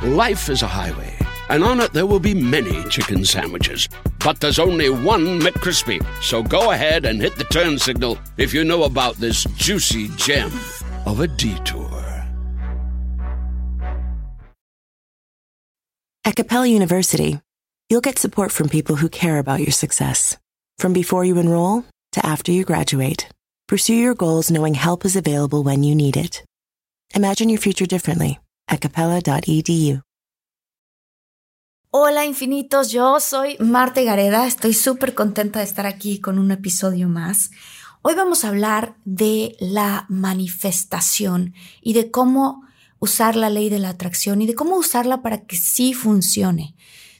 Life is a highway, and on it there will be many chicken sandwiches. But there's only one McCrispy. So go ahead and hit the turn signal if you know about this juicy gem of a detour. At Capella University, you'll get support from people who care about your success. From before you enroll to after you graduate, pursue your goals knowing help is available when you need it. Imagine your future differently at capella.edu. Hola infinitos, yo soy Marta Gareda, estoy súper contenta de estar aquí con un episodio más. Hoy vamos a hablar de la manifestación y de cómo usar la ley de la atracción y de cómo usarla para que sí funcione.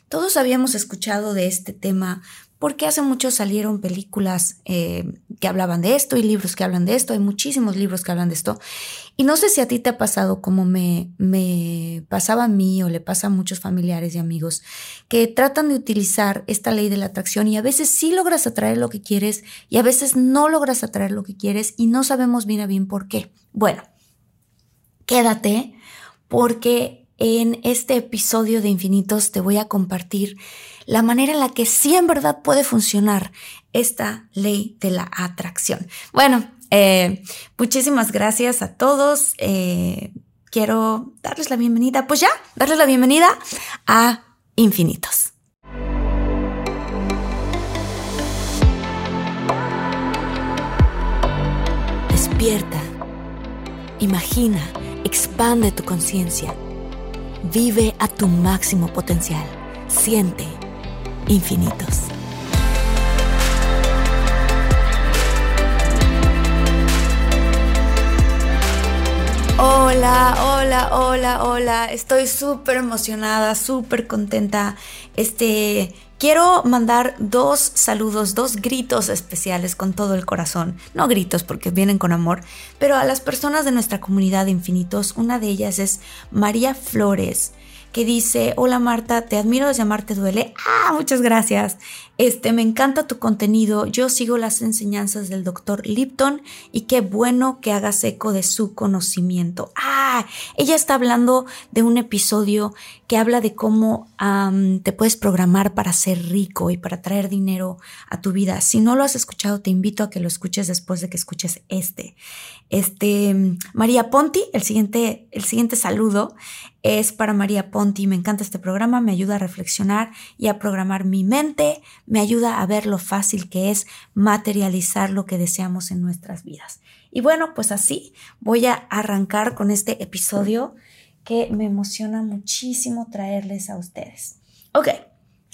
Todos habíamos escuchado de este tema porque hace mucho salieron películas eh, que hablaban de esto y libros que hablan de esto, hay muchísimos libros que hablan de esto. Y no sé si a ti te ha pasado como me, me pasaba a mí o le pasa a muchos familiares y amigos, que tratan de utilizar esta ley de la atracción y a veces sí logras atraer lo que quieres y a veces no logras atraer lo que quieres y no sabemos bien a bien por qué. Bueno, quédate porque en este episodio de Infinitos te voy a compartir la manera en la que sí en verdad puede funcionar esta ley de la atracción. Bueno, eh, muchísimas gracias a todos. Eh, quiero darles la bienvenida, pues ya, darles la bienvenida a Infinitos. Despierta, imagina, expande tu conciencia Vive a tu máximo potencial. Siente infinitos. Hola, hola, hola, hola. Estoy súper emocionada, súper contenta. Este, quiero mandar dos saludos, dos gritos especiales con todo el corazón. No gritos porque vienen con amor, pero a las personas de nuestra comunidad de infinitos. Una de ellas es María Flores que dice, hola Marta, te admiro desde Amarte Duele. Ah, muchas gracias. Este, me encanta tu contenido. Yo sigo las enseñanzas del doctor Lipton y qué bueno que hagas eco de su conocimiento. Ah, ella está hablando de un episodio que habla de cómo te puedes programar para ser rico y para traer dinero a tu vida. Si no lo has escuchado, te invito a que lo escuches después de que escuches este. Este, María Ponti, el siguiente, el siguiente saludo es para María Ponti. Me encanta este programa, me ayuda a reflexionar y a programar mi mente, me ayuda a ver lo fácil que es materializar lo que deseamos en nuestras vidas. Y bueno, pues así voy a arrancar con este episodio que me emociona muchísimo traerles a ustedes. Ok,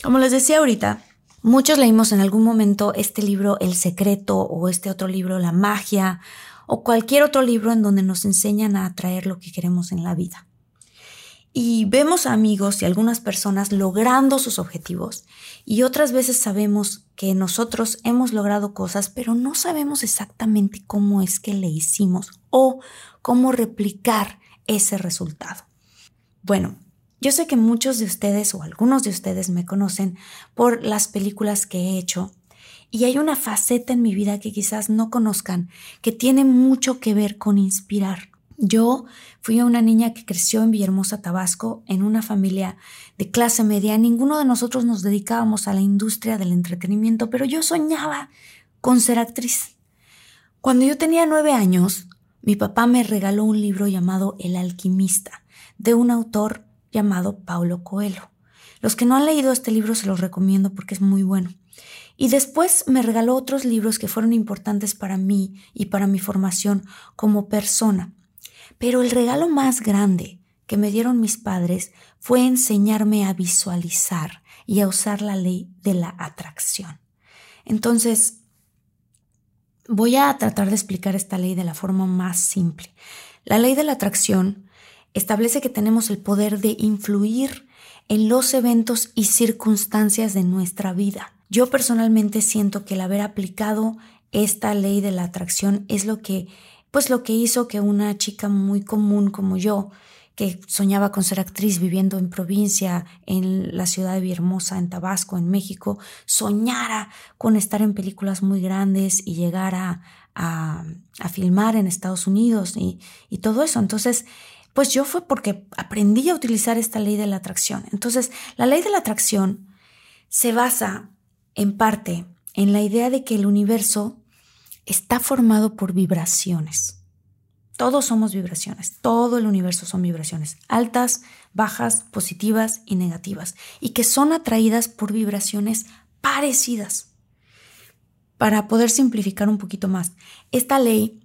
como les decía ahorita, muchos leímos en algún momento este libro El Secreto o este otro libro La Magia o cualquier otro libro en donde nos enseñan a atraer lo que queremos en la vida. Y vemos a amigos y algunas personas logrando sus objetivos y otras veces sabemos que nosotros hemos logrado cosas, pero no sabemos exactamente cómo es que le hicimos o cómo replicar ese resultado. Bueno, yo sé que muchos de ustedes o algunos de ustedes me conocen por las películas que he hecho y hay una faceta en mi vida que quizás no conozcan que tiene mucho que ver con inspirar. Yo fui una niña que creció en Villahermosa, Tabasco, en una familia de clase media. Ninguno de nosotros nos dedicábamos a la industria del entretenimiento, pero yo soñaba con ser actriz. Cuando yo tenía nueve años, mi papá me regaló un libro llamado El alquimista, de un autor llamado Paulo Coelho. Los que no han leído este libro se los recomiendo porque es muy bueno. Y después me regaló otros libros que fueron importantes para mí y para mi formación como persona. Pero el regalo más grande que me dieron mis padres fue enseñarme a visualizar y a usar la ley de la atracción. Entonces, voy a tratar de explicar esta ley de la forma más simple. La ley de la atracción establece que tenemos el poder de influir en los eventos y circunstancias de nuestra vida. Yo personalmente siento que el haber aplicado esta ley de la atracción es lo que pues lo que hizo que una chica muy común como yo, que soñaba con ser actriz viviendo en provincia, en la ciudad de Villahermosa, en Tabasco, en México, soñara con estar en películas muy grandes y llegar a, a, filmar en Estados Unidos y, y todo eso. Entonces, Pues yo fue porque aprendí a utilizar esta ley de la atracción. Entonces, la ley de la atracción se basa en parte en la idea de que el universo está formado por vibraciones. Todos somos vibraciones, todo el universo son vibraciones, altas, bajas, positivas y negativas, y que son atraídas por vibraciones parecidas. Para poder simplificar un poquito más, esta ley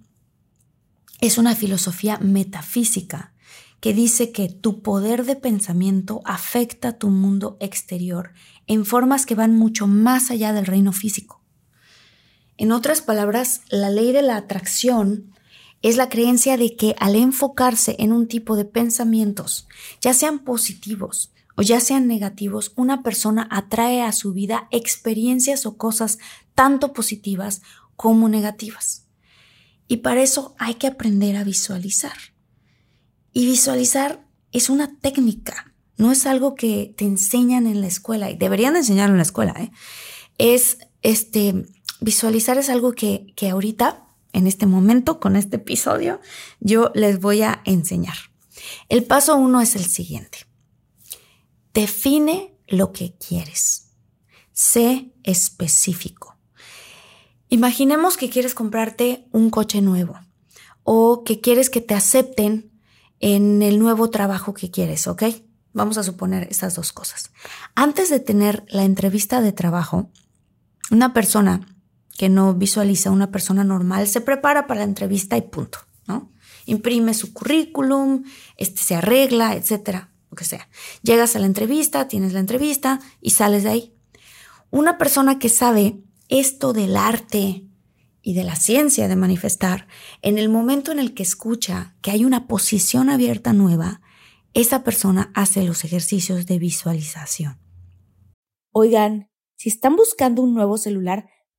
es una filosofía metafísica que dice que tu poder de pensamiento afecta tu mundo exterior en formas que van mucho más allá del reino físico. En otras palabras, la ley de la atracción es la creencia de que al enfocarse en un tipo de pensamientos, ya sean positivos o ya sean negativos, una persona atrae a su vida experiencias o cosas tanto positivas como negativas. Y para eso hay que aprender a visualizar. Y visualizar es una técnica, no es algo que te enseñan en la escuela, y deberían enseñarlo en la escuela, ¿eh? Es, este, visualizar es algo que, que ahorita, en este momento, con este episodio, yo les voy a enseñar. El paso uno es el siguiente. Define lo que quieres. Sé específico. Imaginemos que quieres comprarte un coche nuevo o que quieres que te acepten en el nuevo trabajo que quieres, ¿ok? Vamos a suponer estas dos cosas. Antes de tener la entrevista de trabajo, una persona que no visualiza, una persona normal, se prepara para la entrevista y punto, ¿no? Imprime su currículum, este, se arregla, etcétera, lo que sea. Llegas a la entrevista, tienes la entrevista y sales de ahí. Una persona que sabe esto del arte, y de la ciencia de manifestar, en el momento en el que escucha que hay una posición abierta nueva, esa persona hace los ejercicios de visualización. Oigan, si están buscando un nuevo celular,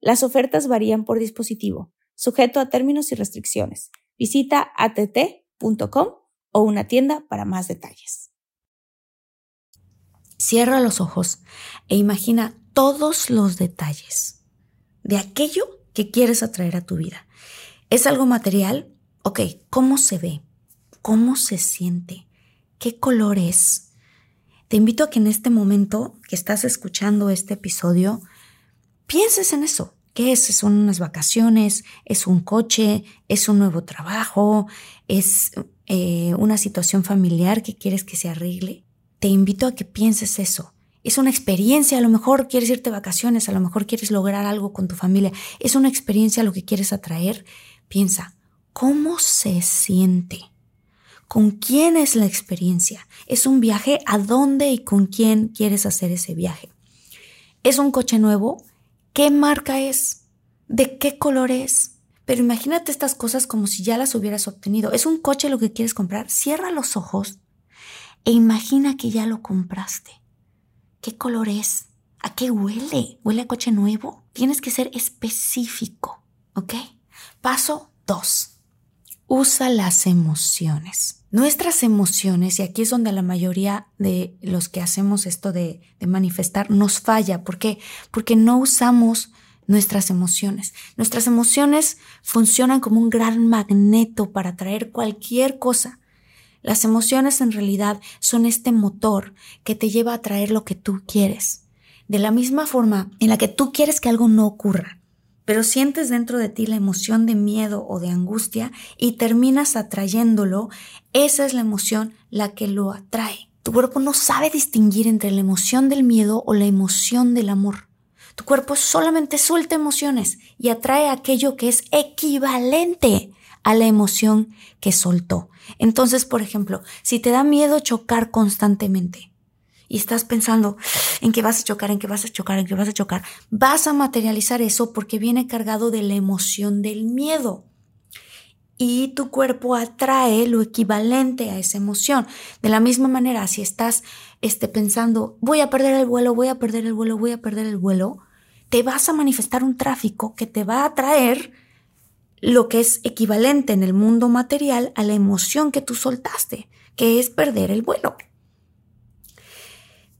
Las ofertas varían por dispositivo, sujeto a términos y restricciones. Visita att.com o una tienda para más detalles. Cierra los ojos e imagina todos los detalles de aquello que quieres atraer a tu vida. ¿Es algo material? Ok, ¿cómo se ve? ¿Cómo se siente? ¿Qué color es? Te invito a que en este momento que estás escuchando este episodio, pienses en eso. ¿Qué es? ¿Son unas vacaciones? ¿Es un coche? ¿Es un nuevo trabajo? ¿Es eh, una situación familiar que quieres que se arregle? Te invito a que pienses eso es una experiencia, a lo mejor quieres irte de vacaciones, a lo mejor quieres lograr algo con tu familia, es una experiencia lo que quieres atraer. Piensa, ¿cómo se siente? ¿Con quién es la experiencia? ¿Es un viaje? ¿A dónde y con quién quieres hacer ese viaje? ¿Es un coche nuevo? ¿Qué marca es? ¿De qué color es? Pero imagínate estas cosas como si ya las hubieras obtenido. ¿Es un coche lo que quieres comprar? Cierra los ojos e imagina que ya lo compraste. ¿Qué color es? ¿A qué huele? ¿Huele a coche nuevo? Tienes que ser específico, ¿ok? Paso 2. Usa las emociones. Nuestras emociones, y aquí es donde la mayoría de los que hacemos esto de, manifestar nos falla. ¿Por qué? Porque no usamos nuestras emociones. Nuestras emociones funcionan como un gran magneto para atraer cualquier cosa. Las emociones en realidad son este motor que te lleva a traer lo que tú quieres. De la misma forma en la que tú quieres que algo no ocurra, pero sientes dentro de ti la emoción de miedo o de angustia y terminas atrayéndolo, esa es la emoción la que lo atrae. Tu cuerpo no sabe distinguir entre la emoción del miedo o la emoción del amor. Tu cuerpo solamente suelta emociones y atrae aquello que es equivalente a la emoción que soltó. Entonces, por ejemplo, si te da miedo chocar constantemente y estás pensando en que vas a chocar, en que vas a chocar, en que vas a chocar, vas a materializar eso porque viene cargado de la emoción del miedo. y tu cuerpo atrae lo equivalente a esa emoción. De la misma manera, si estás este, pensando, voy a perder el vuelo, voy a perder el vuelo, voy a perder el vuelo, te vas a manifestar un tráfico que te va a atraer lo que es equivalente en el mundo material a la emoción que tú soltaste, que es perder el vuelo.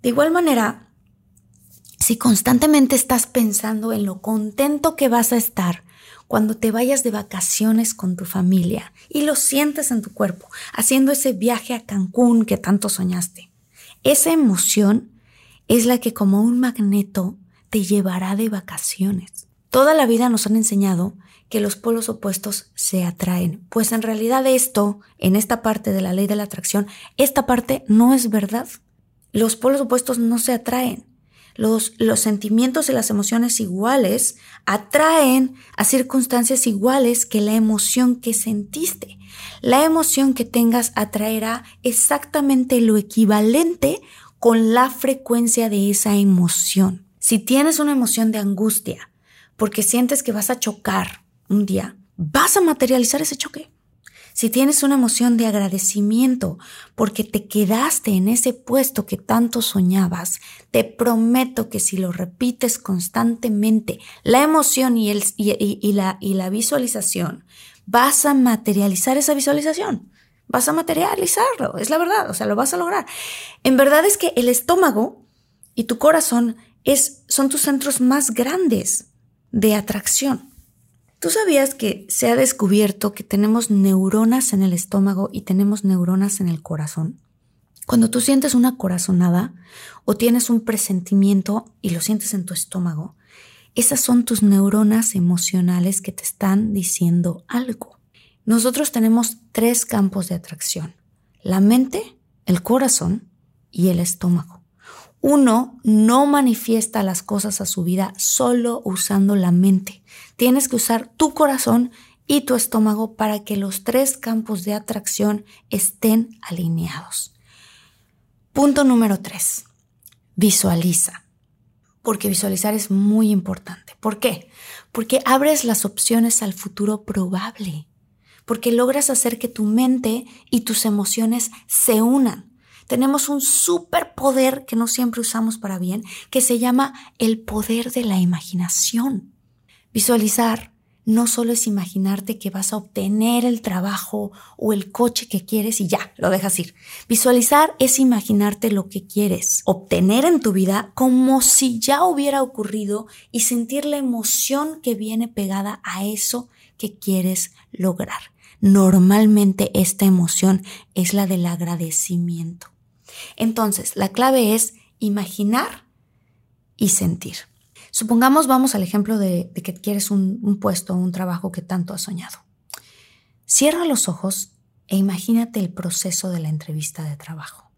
De igual manera, si constantemente estás pensando en lo contento que vas a estar cuando te vayas de vacaciones con tu familia y lo sientes en tu cuerpo, haciendo ese viaje a Cancún que tanto soñaste, esa emoción es la que como un magneto te llevará de vacaciones. Toda la vida nos han enseñado que los polos opuestos se atraen. Pues en realidad esto, en esta parte de la ley de la atracción, esta parte no es verdad. Los polos opuestos no se atraen. Los, los sentimientos y las emociones iguales atraen a circunstancias iguales que la emoción que sentiste. La emoción que tengas atraerá exactamente lo equivalente con la frecuencia de esa emoción. Si tienes una emoción de angustia porque sientes que vas a chocar un día, vas a materializar ese choque. Si tienes una emoción de agradecimiento porque te quedaste en ese puesto que tanto soñabas, te prometo que si lo repites constantemente, la emoción y, la, la visualización, vas a materializar esa visualización. Vas a materializarlo, es la verdad, o sea, lo vas a lograr. En verdad es que el estómago y tu corazón es, son tus centros más grandes de atracción. ¿Tú sabías que se ha descubierto que tenemos neuronas en el estómago y tenemos neuronas en el corazón? Cuando tú sientes una corazonada o tienes un presentimiento y lo sientes en tu estómago, esas son tus neuronas emocionales que te están diciendo algo. Nosotros tenemos tres campos de atracción, la mente, el corazón y el estómago. Uno no manifiesta las cosas a su vida solo usando la mente. Tienes que usar tu corazón y tu estómago para que los tres campos de atracción estén alineados. Punto número tres. Visualiza. Porque visualizar es muy importante. ¿Por qué? Porque abres las opciones al futuro probable. Porque logras hacer que tu mente y tus emociones se unan tenemos un superpoder que no siempre usamos para bien, que se llama el poder de la imaginación. Visualizar no solo es imaginarte que vas a obtener el trabajo o el coche que quieres y ya, lo dejas ir. Visualizar es imaginarte lo que quieres obtener en tu vida como si ya hubiera ocurrido y sentir la emoción que viene pegada a eso que quieres lograr. Normalmente esta emoción es la del agradecimiento. Entonces, la clave es imaginar y sentir. Supongamos, vamos al ejemplo de, que quieres un, un puesto, un trabajo que tanto has soñado. Cierra los ojos e imagínate el proceso de la entrevista de trabajo.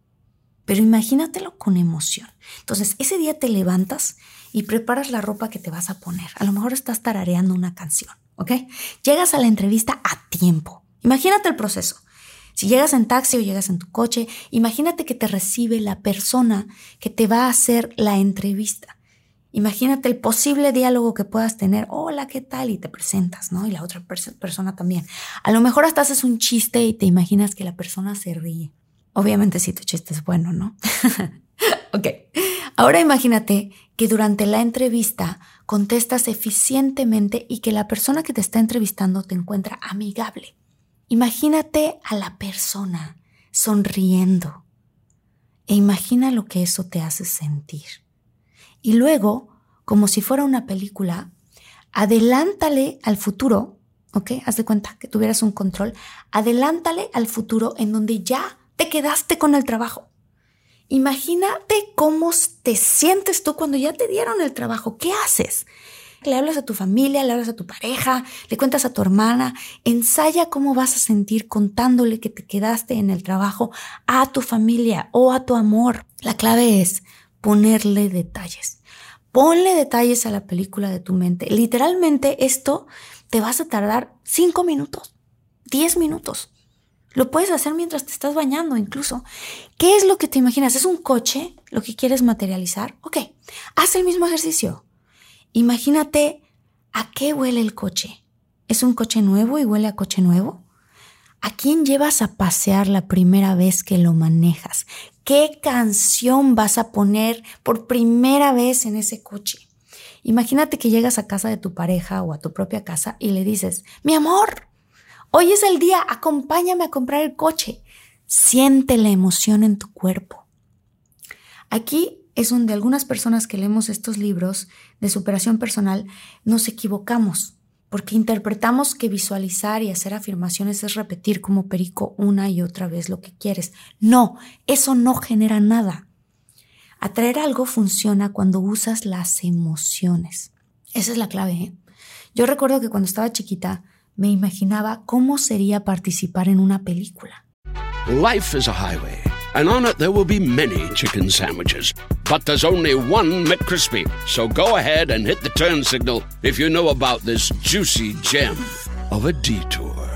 Pero imagínatelo con emoción. Entonces, ese día te levantas y preparas la ropa que te vas a poner. A lo mejor estás tarareando una canción, ¿ok? Llegas a la entrevista a tiempo. Imagínate el proceso. Si llegas en taxi o llegas en tu coche, imagínate que te recibe la persona que te va a hacer la entrevista. Imagínate el posible diálogo que puedas tener. Hola, ¿qué tal? Y te presentas, ¿no? Y la otra persona también. A lo mejor hasta haces un chiste y te imaginas que la persona se ríe. Obviamente si tu chiste es bueno, ¿no? ok. Ahora imagínate que durante la entrevista contestas eficientemente y que la persona que te está entrevistando te encuentra amigable. Imagínate a la persona sonriendo e imagina lo que eso te hace sentir. Y luego, como si fuera una película, adelántale al futuro, ¿ok? Haz de cuenta que tuvieras un control, adelántale al futuro en donde ya te quedaste con el trabajo. Imagínate cómo te sientes tú cuando ya te dieron el trabajo. ¿Qué haces? Le hablas a tu familia, le hablas a tu pareja, le cuentas a tu hermana, ensaya cómo vas a sentir contándole que te quedaste en el trabajo a tu familia o a tu amor. La clave es ponerle detalles. Ponle detalles a la película de tu mente. Literalmente esto te vas a tardar cinco minutos, diez minutos. Lo puedes hacer mientras te estás bañando incluso. ¿Qué es lo que te imaginas? ¿Es un coche lo que quieres materializar? Ok, haz el mismo ejercicio. Imagínate a qué huele el coche. ¿Es un coche nuevo y huele a coche nuevo? ¿A quién llevas a pasear la primera vez que lo manejas? ¿Qué canción vas a poner por primera vez en ese coche? Imagínate que llegas a casa de tu pareja o a tu propia casa y le dices, mi amor, hoy es el día, acompáñame a comprar el coche. Siente la emoción en tu cuerpo. Aquí es donde algunas personas que leemos estos libros de superación personal nos equivocamos porque interpretamos que visualizar y hacer afirmaciones es repetir como perico una y otra vez lo que quieres. No, eso no genera nada. Atraer algo funciona cuando usas las emociones. Esa es la clave. ¿eh? Yo recuerdo que cuando estaba chiquita me imaginaba cómo sería participar en una película. Life is a highway, and on it there will be many chicken sandwiches. But there's only one McCrispy. So go ahead and hit the turn signal if you know about this juicy gem of a detour.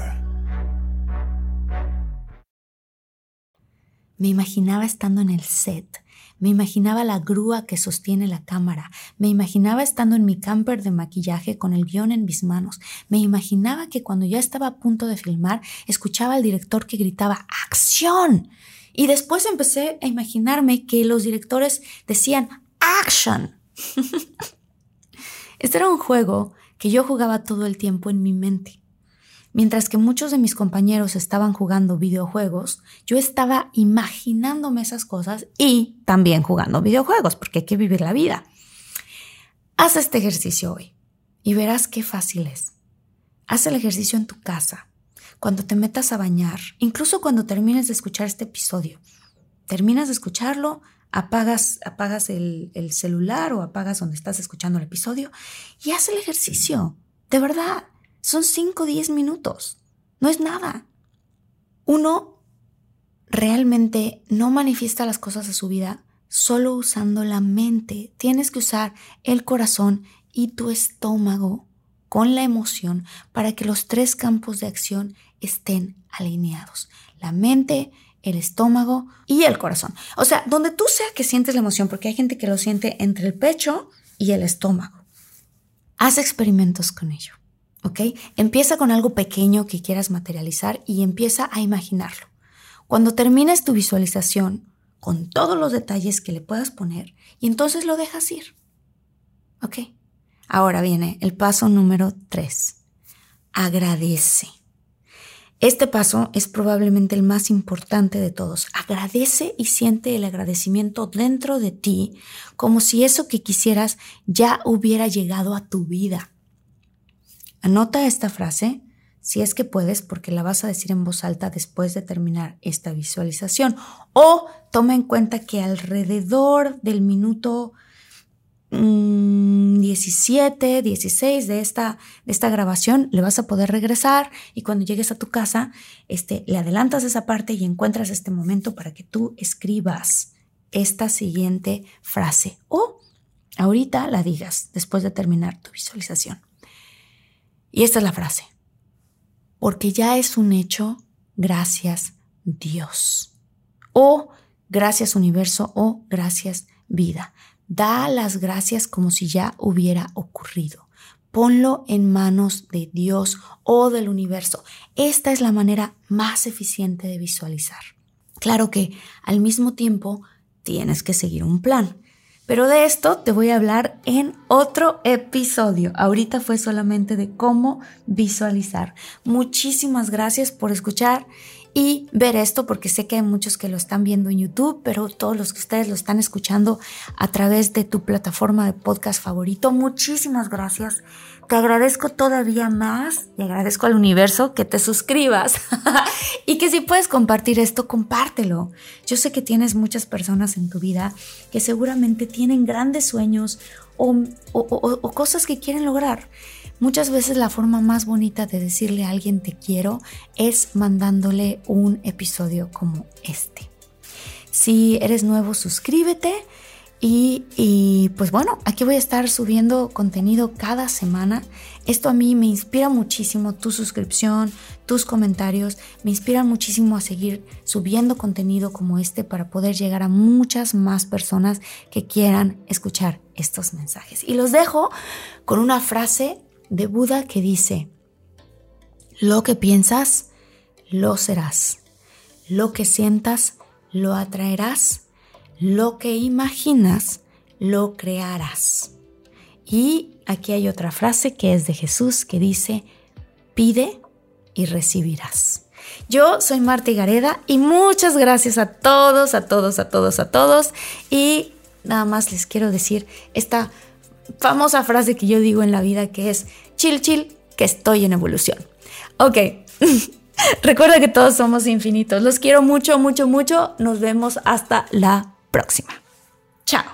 Me imaginaba estando en el set. Me imaginaba la grúa que sostiene la cámara. Me imaginaba estando en mi camper de maquillaje con el guion en mis manos. Me imaginaba que cuando ya estaba a punto de filmar, escuchaba al director que gritaba ¡Acción! Y después empecé a imaginarme que los directores decían ¡Action! este era un juego que yo jugaba todo el tiempo en mi mente. Mientras que muchos de mis compañeros estaban jugando videojuegos, yo estaba imaginándome esas cosas y también jugando videojuegos, porque hay que vivir la vida. Haz este ejercicio hoy y verás qué fácil es. Haz el ejercicio en tu casa, cuando te metas a bañar, incluso cuando termines de escuchar este episodio. Terminas de escucharlo, apagas, apagas el, el celular o apagas donde estás escuchando el episodio y haz el ejercicio. De verdad, son 5 o 10 minutos. No es nada. Uno realmente no manifiesta las cosas de su vida solo usando la mente. Tienes que usar el corazón y tu estómago con la emoción para que los tres campos de acción estén alineados. La mente, el estómago y el corazón. O sea, donde tú sea que sientes la emoción, porque hay gente que lo siente entre el pecho y el estómago. Haz experimentos con ello. ¿ok? Empieza con algo pequeño que quieras materializar y empieza a imaginarlo. Cuando termines tu visualización, con todos los detalles que le puedas poner, y entonces lo dejas ir. ¿Ok? Ahora viene el paso número 3. Agradece. Este paso es probablemente el más importante de todos. Agradece y siente el agradecimiento dentro de ti como si eso que quisieras ya hubiera llegado a tu vida. Anota esta frase si es que puedes porque la vas a decir en voz alta después de terminar esta visualización. O toma en cuenta que alrededor del minuto 17, mm, 16 de esta, de esta grabación le vas a poder regresar y cuando llegues a tu casa este, le adelantas esa parte y encuentras este momento para que tú escribas esta siguiente frase o ahorita la digas después de terminar tu visualización. Y esta es la frase. Porque ya es un hecho, gracias Dios. O gracias universo o gracias vida. Da las gracias como si ya hubiera ocurrido. Ponlo en manos de Dios o del universo. Esta es la manera más eficiente de visualizar. Claro que al mismo tiempo tienes que seguir un plan. Pero de esto te voy a hablar en otro episodio. Ahorita fue solamente de cómo visualizar. Muchísimas gracias por escuchar y ver esto porque sé que hay muchos que lo están viendo en YouTube, pero todos los que ustedes lo están escuchando a través de tu plataforma de podcast favorito. Muchísimas gracias. Te agradezco todavía más y agradezco al universo que te suscribas y que si puedes compartir esto, compártelo. Yo sé que tienes muchas personas en tu vida que seguramente tienen grandes sueños o, o cosas que quieren lograr. Muchas veces la forma más bonita de decirle a alguien te quiero es mandándole un episodio como este. Si eres nuevo, suscríbete y, pues bueno, aquí voy a estar subiendo contenido cada semana. Esto a mí me inspira muchísimo, tu suscripción, tus comentarios, me inspiran muchísimo a seguir subiendo contenido como este para poder llegar a muchas más personas que quieran escuchar estos mensajes. Y los dejo con una frase de Buda que dice, lo que piensas, lo serás. Lo que sientas, lo atraerás. Lo que imaginas, lo crearás. Y aquí hay otra frase que es de Jesús que dice, pide y recibirás. Yo soy Marta Gareda y muchas gracias a todos, a todos, a todos, a todos. Y nada más les quiero decir esta famosa frase que yo digo en la vida que es, chill, chill, que estoy en evolución. Ok, recuerda que todos somos infinitos. Los quiero mucho, mucho, mucho. Nos vemos hasta la próxima. Chao.